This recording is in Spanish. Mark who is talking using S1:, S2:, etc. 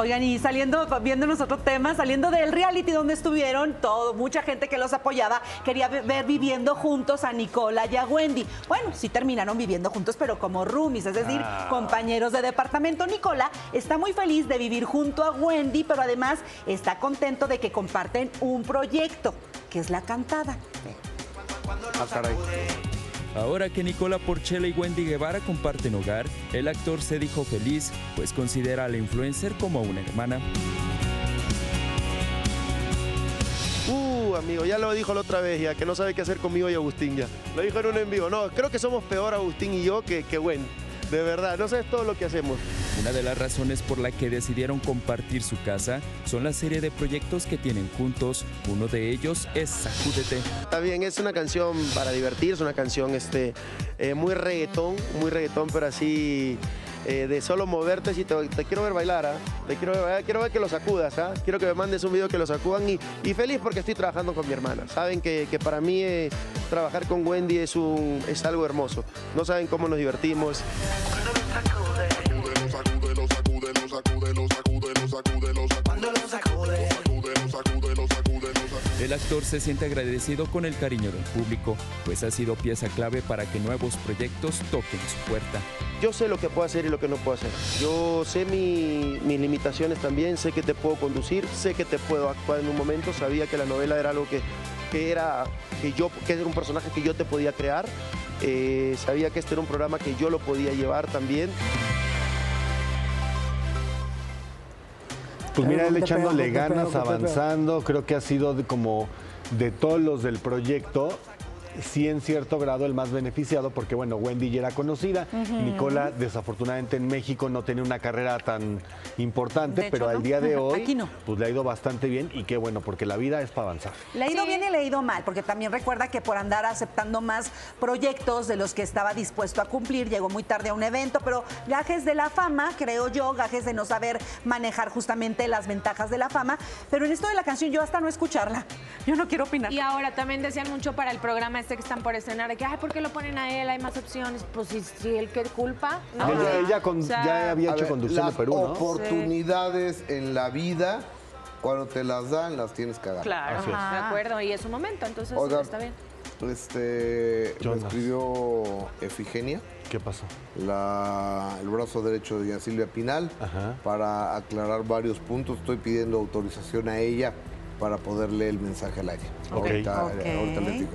S1: Oigan, y saliendo, viéndonos otro tema, saliendo del reality donde estuvieron, todo, mucha gente que los apoyaba quería ver viviendo juntos a Nicola y a Wendy. Bueno, sí terminaron viviendo juntos, pero como roomies, es decir,
S2: Ah.
S1: compañeros de departamento. Nicola está muy feliz de vivir junto a Wendy, pero además está contento de que comparten un proyecto, que es la cantada.
S2: Ah, caray.
S3: Ahora que Nicola Porchela y Wendy Guevara comparten hogar, el actor se dijo feliz, pues considera a la influencer como una hermana.
S2: Uh, amigo, ya lo dijo la otra vez, ya que no sabe qué hacer conmigo y Agustín ya. Lo dijo en un en vivo. No, creo que somos peor Agustín y yo que, que Wendy. De verdad, no sabes todo lo que hacemos.
S3: Una de las razones por la que decidieron compartir su casa son la serie de proyectos que tienen juntos. Uno de ellos es Sacúdete.
S2: Está bien, es una canción para divertir, es una canción este, eh, muy reggaetón, muy reggaetón, pero así eh, de solo moverte. Si te, quiero ver bailar, ¿ah? quiero ver, quiero ver que lo sacudas, ¿ah? quiero que me mandes un video que lo sacudan y, y feliz porque estoy trabajando con mi hermana. Saben que, que para mí eh, trabajar con Wendy es, un, es algo hermoso. No saben cómo nos divertimos.
S3: El actor se siente agradecido con el cariño del público, pues ha sido pieza clave para que nuevos proyectos toquen su puerta.
S2: Yo sé lo que puedo hacer y lo que no puedo hacer. Yo sé mi- mis limitaciones también, sé que te puedo conducir, sé que te puedo actuar en un momento. Sabía que la novela era algo que, que era, que yo, que era un personaje que yo te podía crear. Eh, sabía que este era un programa que yo lo podía llevar también.
S4: Pues mira, él echándole ganas, avanzando, creo que ha sido como de todos los del proyecto, sí en cierto grado el más beneficiado, porque bueno, Wendy ya era conocida, Nicola desafortunadamente en México no tenía una carrera tan importante,
S1: hecho,
S4: pero al día de hoy
S1: Aquí no.
S4: pues le ha ido bastante bien y qué bueno, porque la vida es para avanzar.
S1: Le ha ido
S5: Sí.
S1: bien y le ha ido mal, porque también recuerda que por andar aceptando más proyectos de los que estaba dispuesto a cumplir, llegó muy tarde a un evento, pero gajes de la fama, creo yo, gajes de no saber manejar justamente las ventajas de la fama, pero en esto de la canción yo hasta no escucharla, yo no quiero opinar.
S5: Y ahora también decían mucho para el programa este que están por estrenar, de que, ay, ¿por qué lo ponen a él? Hay más opciones. Pues si, si él qué culpa. ¿no?
S4: Ella, ella con-
S5: O sea,
S4: ya había hecho
S6: ver,
S4: conducción de
S6: las
S4: Perú, ¿no?
S6: oportunidades en la vida, cuando te las dan, las tienes que agarrar.
S5: Claro,
S4: Así es.
S5: de acuerdo. Y es su momento, entonces
S6: Oigan,
S5: está bien.
S6: Este, me escribió Efigenia,
S4: ¿Qué pasó?
S6: la- el brazo derecho de Silvia Pinal,
S4: Ajá.
S6: para aclarar varios puntos. Estoy pidiendo autorización a ella para poder leer el mensaje al aire.
S4: Ok.
S6: Ahorita,
S1: Ok.
S6: ahorita les digo.